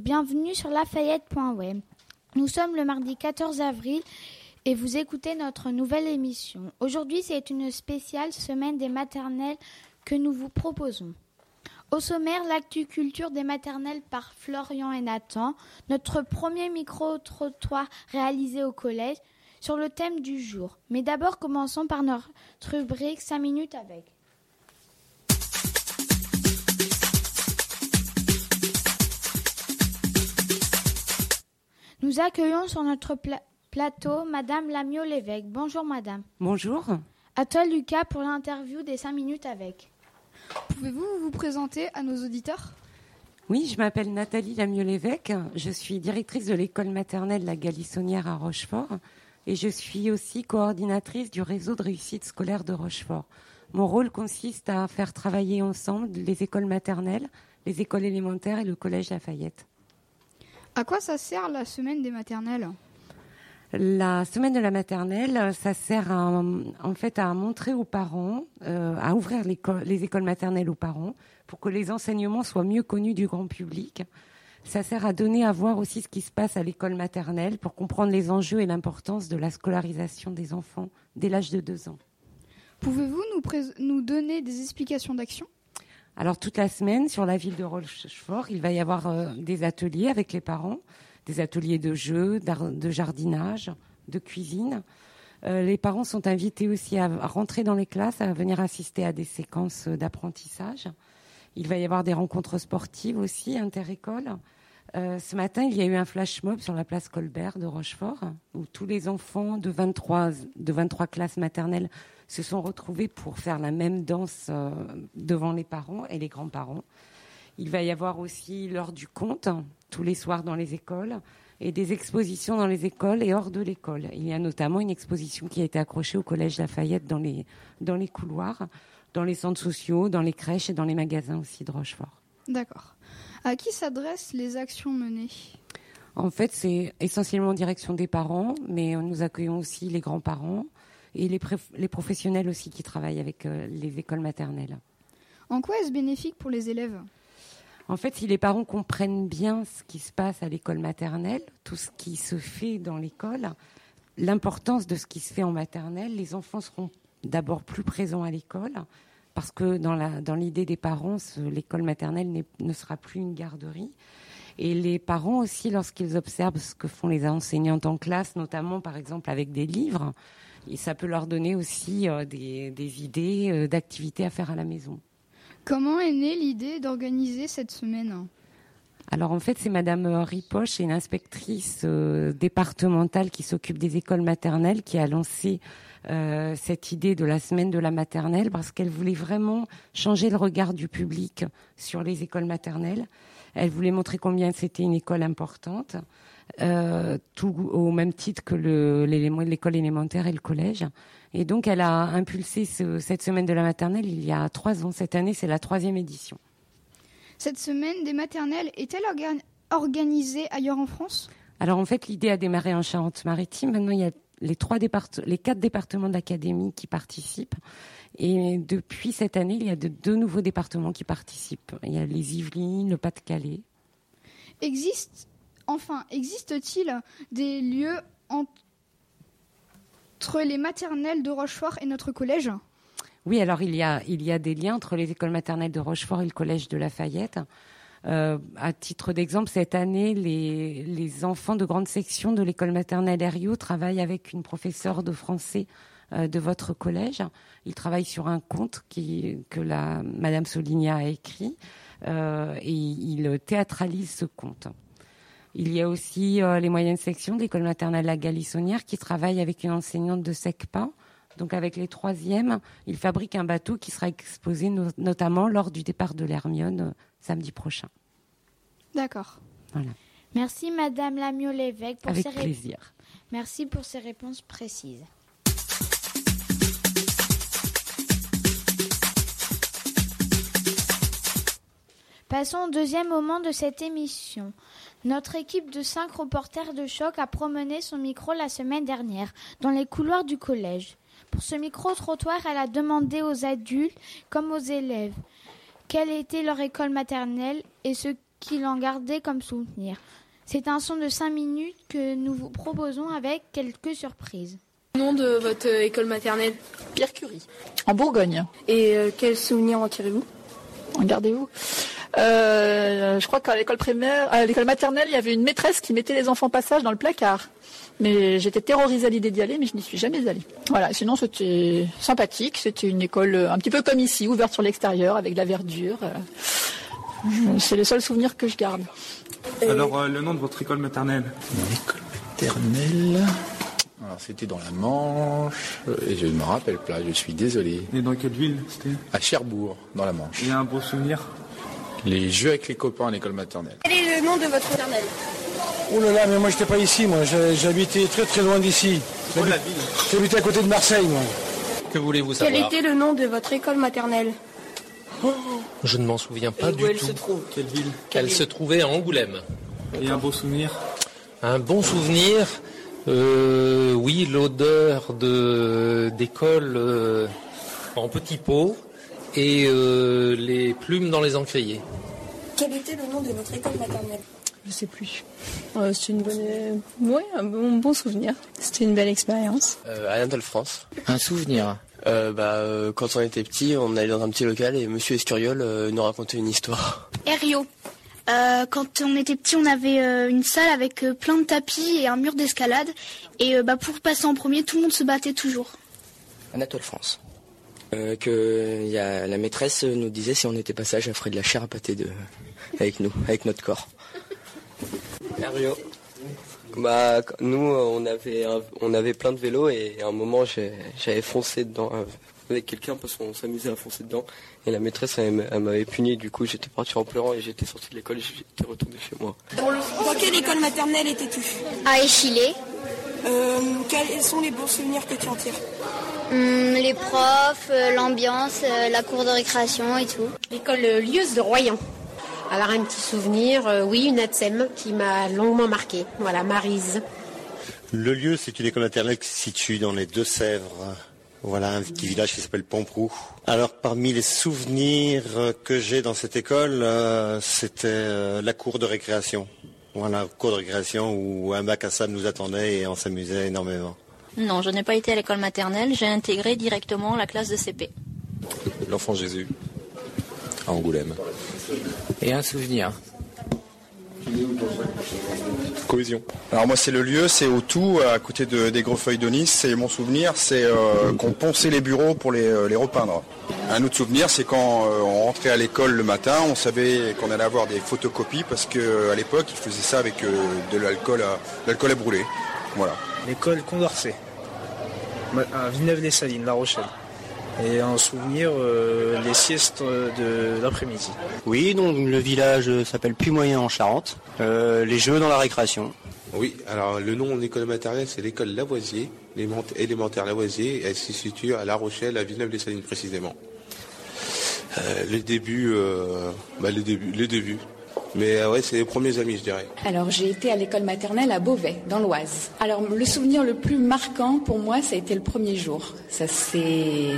bienvenue sur lafayette.web. Nous sommes le mardi 14 avril et vous écoutez notre nouvelle émission. Aujourd'hui, c'est une spéciale semaine des maternelles que nous vous proposons. Au sommaire, l'actu culture des maternelles par Florian et Nathan, notre premier micro-trottoir réalisé au collège sur le thème du jour. Mais d'abord, commençons par notre rubrique 5 minutes avec. Nous accueillons sur notre plateau Madame Lamio Lévesque. Bonjour Madame. Bonjour. À toi Lucas pour l'interview des 5 minutes avec. Pouvez-vous vous présenter à nos auditeurs? Oui, je m'appelle Nathalie Lamio Lévesque. Je suis directrice de l'école maternelle La Galissonnière à Rochefort et je suis aussi coordinatrice du réseau de réussite scolaire de Rochefort. Mon rôle consiste à faire travailler ensemble les écoles maternelles, les écoles élémentaires et le collège Lafayette. À quoi ça sert la semaine des maternelles? La semaine de la maternelle, ça sert en fait à montrer aux parents, euh, à ouvrir les écoles maternelles aux parents pour que les enseignements soient mieux connus du grand public. Ça sert à donner à voir aussi ce qui se passe à l'école maternelle pour comprendre les enjeux et l'importance de la scolarisation des enfants dès l'âge de deux ans. Pouvez-vous nous, nous donner des explications d'action? Alors toute la semaine sur la ville de Rochefort, il va y avoir euh, des ateliers avec les parents, des ateliers de jeux, de jardinage, de cuisine. Euh, les parents sont invités aussi à rentrer dans les classes, à venir assister à des séquences d'apprentissage. Il va y avoir des rencontres sportives aussi, inter-écoles. Euh, ce matin, il y a eu un flash mob sur la place Colbert de Rochefort, où tous les enfants de 23, de 23 classes maternelles se sont retrouvés pour faire la même danse euh, devant les parents et les grands-parents. Il va y avoir aussi l'heure du conte, tous les soirs dans les écoles, et des expositions dans les écoles et hors de l'école. Il y a notamment une exposition qui a été accrochée au Collège Lafayette dans les, dans les couloirs, dans les centres sociaux, dans les crèches et dans les magasins aussi de Rochefort. D'accord. À qui s'adressent les actions menées? En fait, c'est essentiellement en direction des parents, mais nous accueillons aussi les grands-parents, et les, les professionnels aussi qui travaillent avec euh, les écoles maternelles. En quoi est-ce bénéfique pour les élèves? En fait, si les parents comprennent bien ce qui se passe à l'école maternelle, tout ce qui se fait dans l'école, l'importance de ce qui se fait en maternelle, les enfants seront d'abord plus présents à l'école, parce que dans l'idée des parents, l'école maternelle ne sera plus une garderie. Et les parents aussi, lorsqu'ils observent ce que font les enseignantes en classe, notamment par exemple avec des livres, et ça peut leur donner aussi euh, des, idées euh, d'activités à faire à la maison. Comment est née l'idée d'organiser cette semaine? Alors en fait, c'est Madame Ripoche, une inspectrice euh, départementale qui s'occupe des écoles maternelles, qui a lancé cette idée de la semaine de la maternelle parce qu'elle voulait vraiment changer le regard du public sur les écoles maternelles. Elle voulait montrer combien c'était une école importante. Euh, tout au même titre que l'école élémentaire et le collège. Et donc, elle a impulsé cette semaine de la maternelle il y a trois ans. Cette année, c'est la troisième édition. Cette semaine des maternelles est-elle organisée ailleurs en France? Alors, en fait, l'idée a démarré en Charente-Maritime. Maintenant, il y a les, trois les quatre départements d'académie qui participent. Et depuis cette année, il y a de, deux nouveaux départements qui participent. Il y a les Yvelines, le Pas-de-Calais. Existe Enfin, existe-t-il des lieux entre les maternelles de Rochefort et notre collège? Oui, alors il y, a, des liens entre les écoles maternelles de Rochefort et le collège de Lafayette. Euh, à titre d'exemple, cette année, les, enfants de grande section de l'école maternelle Herriot travaillent avec une professeure de français euh, de votre collège. Ils travaillent sur un conte que la Madame Soligna a écrit euh, et ils théâtralisent ce conte. Il y a aussi euh, les moyennes sections de l'école maternelle La Galissonnière qui travaillent avec une enseignante de SECPA. Donc avec les troisièmes, ils fabriquent un bateau qui sera exposé notamment lors du départ de l'Hermione euh, samedi prochain. D'accord. Voilà. Merci Madame Lamieux-Lévesque pour avec plaisir. Merci pour ces réponses précises. Passons au deuxième moment de cette émission. Notre équipe de cinq reporters de choc a promené son micro la semaine dernière dans les couloirs du collège. Pour ce micro-trottoir, elle a demandé aux adultes comme aux élèves quelle était leur école maternelle et ce qu'il en gardait comme souvenir. C'est un son de 5 minutes que nous vous proposons avec quelques surprises. Nom de votre école maternelle? Pierre Curie. En Bourgogne. Et euh, quels souvenirs en tirez-vous? Regardez-vous. Euh, je crois qu'à l'école primaire, à l'école maternelle, il y avait une maîtresse qui mettait les enfants passage dans le placard. Mais j'étais terrorisée à l'idée d'y aller, mais je n'y suis jamais allée. Voilà, sinon c'était sympathique. C'était une école un petit peu comme ici, ouverte sur l'extérieur, avec de la verdure. C'est le seul souvenir que je garde. Alors, euh, le nom de votre école maternelle? Mon école maternelle. Alors, c'était dans la Manche, et je ne me rappelle pas, je suis désolé. Et dans quelle ville? C'était? À Cherbourg, dans la Manche. Il y a un beau souvenir? Les jeux avec les copains à l'école maternelle. Quel est le nom de votre maternelle? Oh là là, mais moi j'étais pas ici, moi j'habitais très très loin d'ici. J'habitais à côté de Marseille, moi. Que voulez-vous savoir? Quel était le nom de votre école maternelle? Je ne m'en souviens pas Et du où elle tout. se trouve Quelle ville? Elle se trouvait à Angoulême. Et un beau souvenir? Un bon souvenir, euh, oui, l'odeur de d'école euh, en petits pots et euh, les plumes dans les encriers. Quel était le nom de votre école maternelle? Je sais plus. Euh, c'est une bonne, euh, ouais, un bon, bon souvenir. C'était une belle expérience. Euh, Anatole France. Un souvenir Euh, bah, euh, quand on était petit, on allait dans un petit local et Monsieur Escuriol euh, nous racontait une histoire. Rio. Euh, quand on était petit, on avait euh, une salle avec euh, plein de tapis et un mur d'escalade. Et euh, bah, pour passer en premier, tout le monde se battait toujours. Anatole France. Euh, que y a, la maîtresse nous disait si on était pas sage, elle ferait de la chair à pâté de, avec nous, avec notre corps. Rio. Bah, nous, on avait, un- on avait plein de vélos et à un moment, j'avais foncé dedans euh, avec quelqu'un parce qu'on s'amusait à foncer dedans. Et la maîtresse, elle, m'avait puni. Du coup, j'étais parti en pleurant et j'étais sorti de l'école et j'étais retourné chez moi. dans, quelle école maternelle étais-tu? À Échillé, Euh, Quels sont les bons souvenirs que tu en tires? Les profs, euh, l'ambiance, euh, la cour de récréation et tout. L'école Lieuse de Royan. Alors un petit souvenir, euh, oui, une ATSEM qui m'a longuement marqué. Voilà, Marise. Le lieu, c'est une école maternelle qui se situe dans les Deux-Sèvres. Voilà, un petit village qui s'appelle Pomprou. Alors, parmi les souvenirs que j'ai dans cette école, euh, c'était euh, la cour de récréation. Voilà, cour de récréation où un bac à sable nous attendait et on s'amusait énormément. Non, je n'ai pas été à l'école maternelle, j'ai intégré directement la classe de CP. L'enfant Jésus. À Angoulême. Et un souvenir. Cohésion. Alors moi c'est le lieu, c'est au tout, à côté de, des Grefeuilles de Nice. C'est mon souvenir, c'est euh, qu'on ponçait les bureaux pour les, euh, les repeindre. Un autre souvenir, c'est quand euh, on rentrait à l'école le matin, on savait qu'on allait avoir des photocopies parce que à l'époque ils faisaient ça avec euh, de l'alcool à, l'alcool à brûler. Voilà. L'école Condorcet, à Villeneuve-les-Salines, La Rochelle. Et en souvenir, euh, les siestes de l'après-midi. Oui, donc le village s'appelle Puy-Moyen en Charente. Euh, les jeux dans la récréation. Oui, alors le nom de l'école maternelle, c'est l'école Lavoisier, élémentaire Lavoisier. Elle se situe à La Rochelle, à Villeneuve-les-Salines précisément. Euh, les débuts, euh, bah, les débuts, les débuts. Mais euh, ouais, c'est les premiers amis, je dirais. Alors j'ai été à l'école maternelle à Beauvais, dans l'Oise. Alors le souvenir le plus marquant pour moi, ça a été le premier jour. Ça s'est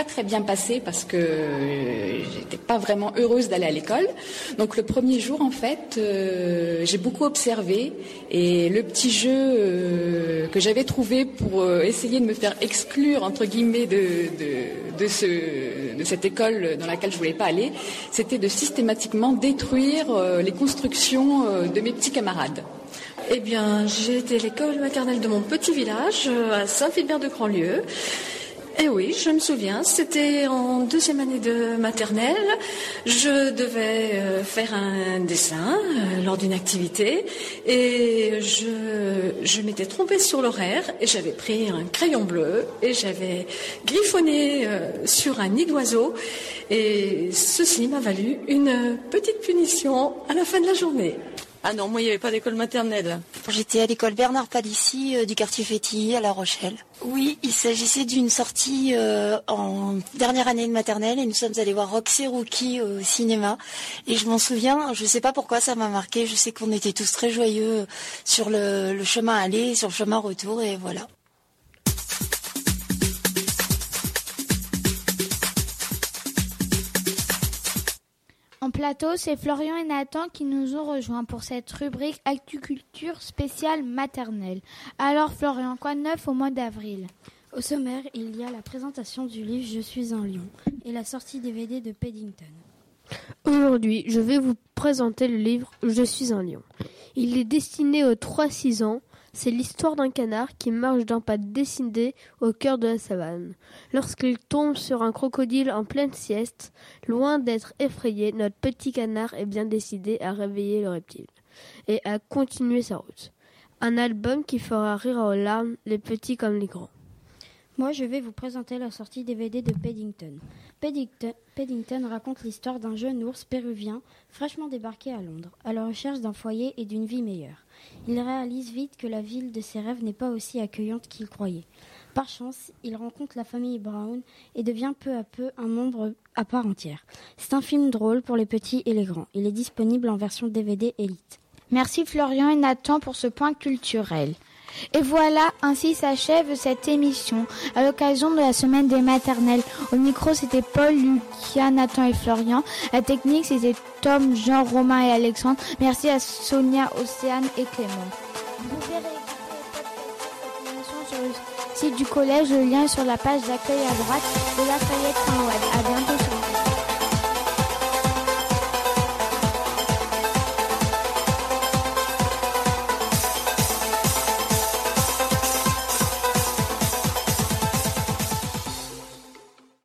pas très bien passé parce que euh, j'étais pas vraiment heureuse d'aller à l'école. Donc le premier jour, en fait, euh, j'ai beaucoup observé et le petit jeu euh, que j'avais trouvé pour essayer de me faire exclure entre guillemets de, de, de ce, de cette école dans laquelle je voulais pas aller, c'était de systématiquement détruire les constructions de mes petits camarades. Eh bien, j'ai été l'école maternelle de mon petit village, à Saint-Philbert-de-Grandlieu. Et oui, je me souviens, c'était en deuxième année de maternelle. Je devais euh, faire un dessin euh, lors d'une activité et je, je m'étais trompée sur l'horaire et j'avais pris un crayon bleu et j'avais griffonné euh, sur un nid d'oiseau et ceci m'a valu une petite punition à la fin de la journée. Ah non, moi il n'y avait pas d'école maternelle. J'étais à l'école Bernard Palissy euh, du quartier Fétilly à La Rochelle. Oui, il s'agissait d'une sortie euh, en dernière année de maternelle et nous sommes allés voir Roxy Rookie au cinéma. Et je m'en souviens, je ne sais pas pourquoi ça m'a marqué, je sais qu'on était tous très joyeux sur le, le chemin aller, sur le chemin retour et voilà. Plateau, c'est Florian et Nathan qui nous ont rejoints pour cette rubrique Agriculture spéciale maternelle. Alors Florian, quoi de neuf au mois d'avril? Au sommaire, il y a la présentation du livre Je suis un lion et la sortie DVD de Paddington. Aujourd'hui, je vais vous présenter le livre Je suis un lion. Il est destiné aux 3-6 ans. C'est l'histoire d'un canard qui marche d'un pas décidé au cœur de la savane. Lorsqu'il tombe sur un crocodile en pleine sieste, loin d'être effrayé, notre petit canard est bien décidé à réveiller le reptile et à continuer sa route. Un album qui fera rire aux larmes les petits comme les grands. Moi, je vais vous présenter la sortie DVD de Paddington. Paddington, raconte l'histoire d'un jeune ours péruvien fraîchement débarqué à Londres, à la recherche d'un foyer et d'une vie meilleure. Il réalise vite que la ville de ses rêves n'est pas aussi accueillante qu'il croyait. Par chance, il rencontre la famille Brown et devient peu à peu un membre à part entière. C'est un film drôle pour les petits et les grands. Il est disponible en version DVD Elite. Merci Florian et Nathan pour ce point culturel. Et voilà, ainsi s'achève cette émission à l'occasion de la semaine des maternelles. Au micro, c'était Paul, Lucas, Nathan et Florian. La technique, c'était Tom, Jean, Romain et Alexandre. Merci à Sonia, Océane et Clément. Vous pouvez réécouter cette émission sur le site du collège. Le lien est sur la page d'accueil à droite de la À bientôt